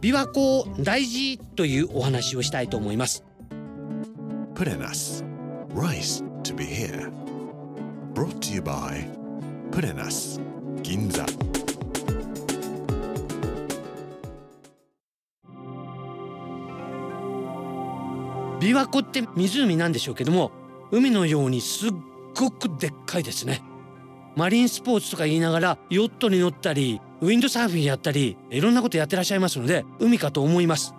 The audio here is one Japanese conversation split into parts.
琵琶湖大事というお話をしたいと思います。Rice to be here. Brought to you by 銀座琵琶湖って湖なんでしょうけども海のようにすっごくでっかいですね。マリンスポーツとか言いながらヨットに乗ったりウィンドサーフィンやったりいろんなことやってらっしゃいますので海かと思います。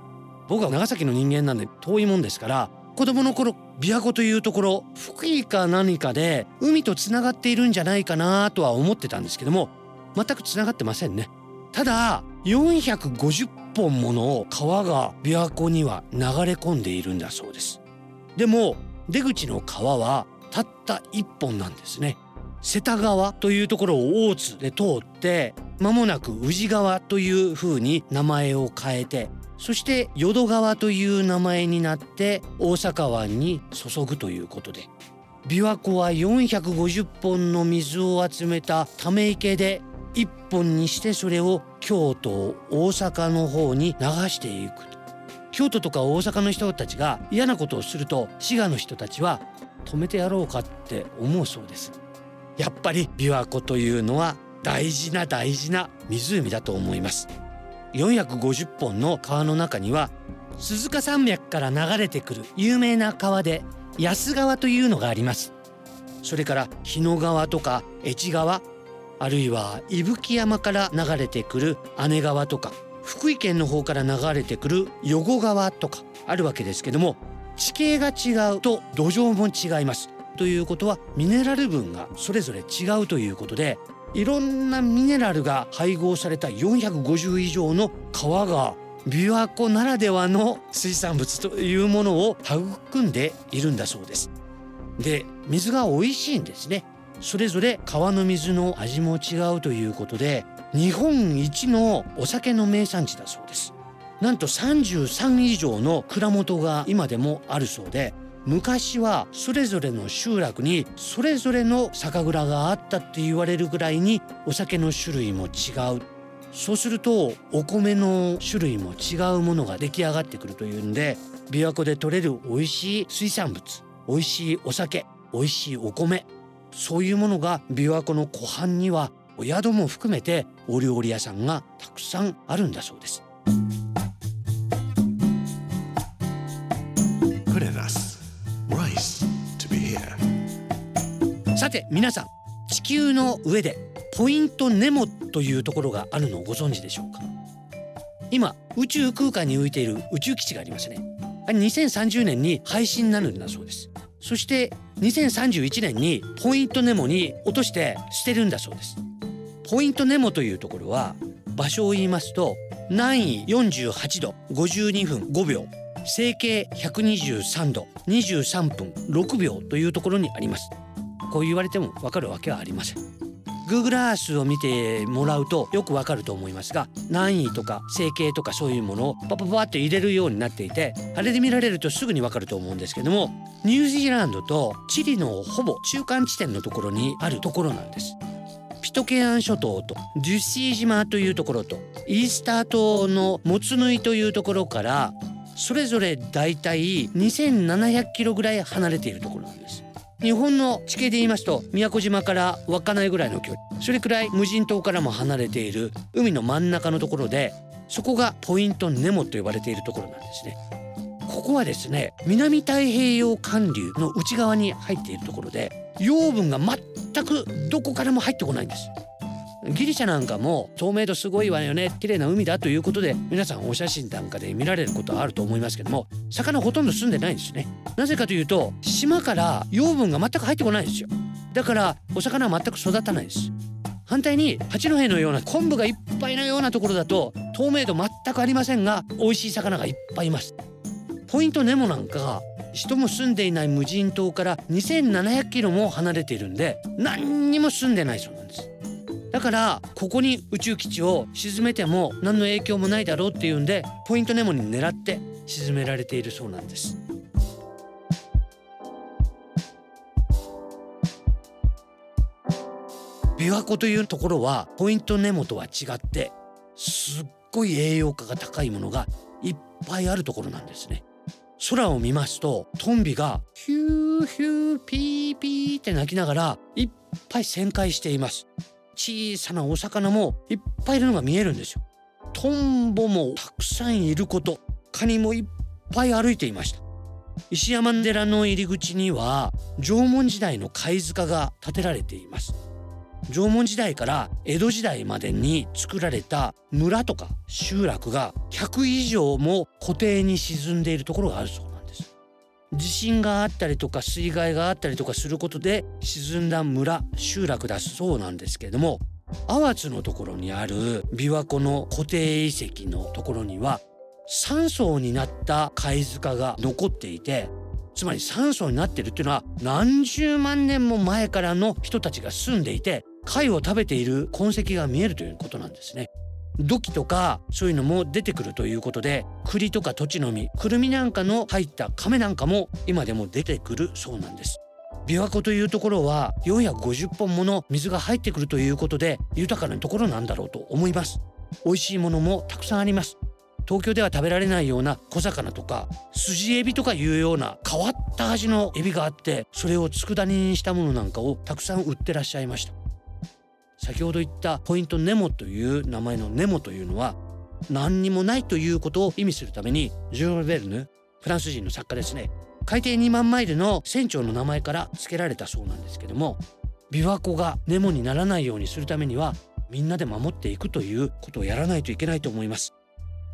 僕は長崎の人間なんで遠いもんですから子供の頃琵琶湖というところ福井か何かで海とつながっているんじゃないかなとは思ってたんですけども全くつながってませんね。ただ450本もの川が琵琶湖には流れ込んでいるんだそうです。でも出口の川はたった1本なんですね。瀬田川というところを大津で通って間もなく宇治川という風に名前を変えてそして淀川という名前になって大阪湾に注ぐということで琵琶湖は450本の水を集めたため池で1本にしてそれを京都大阪の方に流していく。京都とか大阪の人たちが嫌なことをすると滋賀の人たちは止めてやろうかって思うそうです。やっぱり琵琶湖というのは大事な大事な湖だと思います。450本の川の中には鈴鹿山脈から流れてくる有名な川で安川というのがあります。それから日野川とか越川あるいは伊吹山から流れてくる姉川とか福井県の方から流れてくる余呉川とかあるわけですけども地形が違うと土壌も違います。ということはミネラル分がそれぞれ違うということでいろんなミネラルが配合された450以上の川が琵琶湖ならではの水産物というものを育んでいるんだそうです。で水が美味しいんですね。それぞれ川の水の味も違うということで日本一のお酒の名産地だそうです。なんと33以上の蔵元が今でもあるそうで昔はそれぞれの集落にそれぞれの酒蔵があったって言われるぐらいにお酒の種類も違う。そうするとお米の種類も違うものが出来上がってくるというんで琵琶湖で採れる美味しい水産物美味しいお酒美味しいお米そういうものが琵琶湖の湖畔にはお宿も含めてお料理屋さんがたくさんあるんだそうです。さて皆さん地球の上でポイントネモというところがあるのをご存知でしょうか？今宇宙空間に浮いている宇宙基地がありますね。あれ2030年に廃止になるんだそうです。そして2031年にポイントネモに落として捨てるんだそうです。ポイントネモというところは場所を言いますと南緯48度52分5秒整形123度23分6秒というところにあります。こう言われてもわかるわけはありません。Google Earth を見てもらうとよくわかると思いますが南緯とか整形とかそういうものをパパパッと入れるようになっていてあれで見られるとすぐにわかると思うんですけどもニュージーランドとチリのほぼ中間地点のところにあるところなんです。ピトケアン諸島とデュッシー島というところとイースター島のモツヌイというところからそれぞれだいたい2700キロぐらい離れているところなんです。日本の地形で言いますと宮古島から稚内ぐらいの距離。それくらい無人島からも離れている海の真ん中のところでそこがポイントネモと呼ばれているところなんですね。ここはですね南太平洋寒流の内側に入っているところで養分が全くどこからも入ってこないんです。ギリシャなんかも透明度すごいわよね綺麗な海だということで皆さんお写真なんかで見られることはあると思いますけども魚ほとんど住んでないんですね。なぜかというと島から養分が全く入ってこないんですよ。だからお魚は全く育たないです。反対に八戸のような昆布がいっぱいのようなところだと透明度全くありませんが美味しい魚がいっぱいいます。ポイントネモなんかが人も住んでいない無人島から2700キロも離れているんで何にも住んでないそうなんです。だからここに宇宙基地を沈めても何の影響もないだろうっていうんでポイントネモに狙って沈められているそうなんです。琵琶湖というところはポイントネモとは違ってすっごい栄養価が高いものがいっぱいあるところなんですね。空を見ますとトンビがヒューヒューピーピーって鳴きながらいっぱい旋回しています。小さなお魚もいっぱいいるのが見えるんですよ。トンボもたくさんいること。カニもいっぱい歩いていました。石山寺の入り口には縄文時代の貝塚が建てられています。縄文時代から江戸時代までに作られた村とか集落が100以上も湖底に沈んでいるところがあるそう地震があったりとか水害があったりとかすることで沈んだ村集落だそうなんですけれども淡津のところにある琵琶湖の湖底遺跡のところには3層になった貝塚が残っていてつまり3層になってるっていうのは何十万年も前からの人たちが住んでいて貝を食べている痕跡が見えるということなんですね。土器とかそういうのも出てくるということで栗とか土地の実くるみなんかの入った亀なんかも今でも出てくるそうなんです。琵琶湖というところは450本もの水が入ってくるということで豊かなところなんだろうと思います。美味しいものもたくさんあります。東京では食べられないような小魚とかスジエビとかいうような変わった味のエビがあってそれを佃煮にしたものなんかをたくさん売ってらっしゃいました。先ほど言ったポイントネモという名前のネモというのは何にもないということを意味するためにジュール・ベルヌフランス人の作家ですね。海底2万マイルの船長の名前から付けられたそうなんですけども琵琶湖がネモにならないようにするためにはみんなで守っていくということをやらないといけないと思います。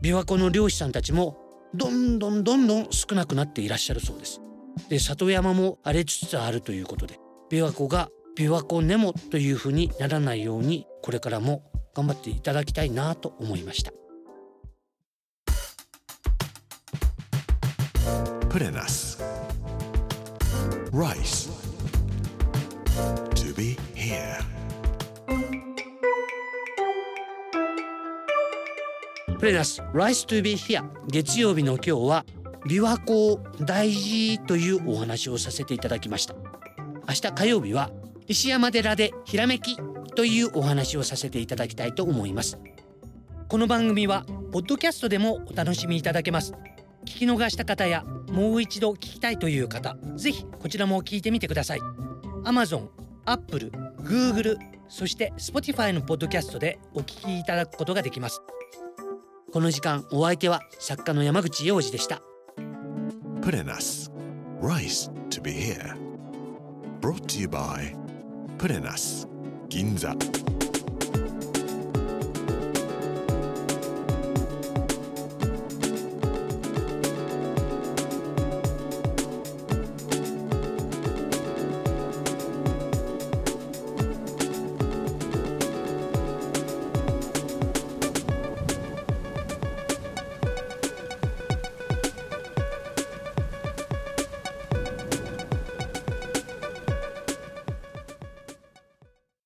琵琶湖の漁師さんたちもどんどんどんどん少なくなっていらっしゃるそうです。で里山も荒れつつあるということで琵琶湖が琵琶湖ネモというふうにならないようにこれからも頑張っていただきたいなと思いました Purenas. Rice. To be here. プレナス Rice to be here 月曜日の今日は琵琶湖大事というお話をさせていただきました明日火曜日は石山寺でひらめきというお話をさせていただきたいと思いますこの番組はポッドキャストでもお楽しみいただけます聞き逃した方やもう一度聞きたいという方ぜひこちらも聞いてみてください Amazon、Apple、Google そして Spotify のポッドキャストでお聞きいただくことができますこの時間お相手は作家の山口洋二でした Purenas. Rice to be here. Brought to you by プレナス銀座。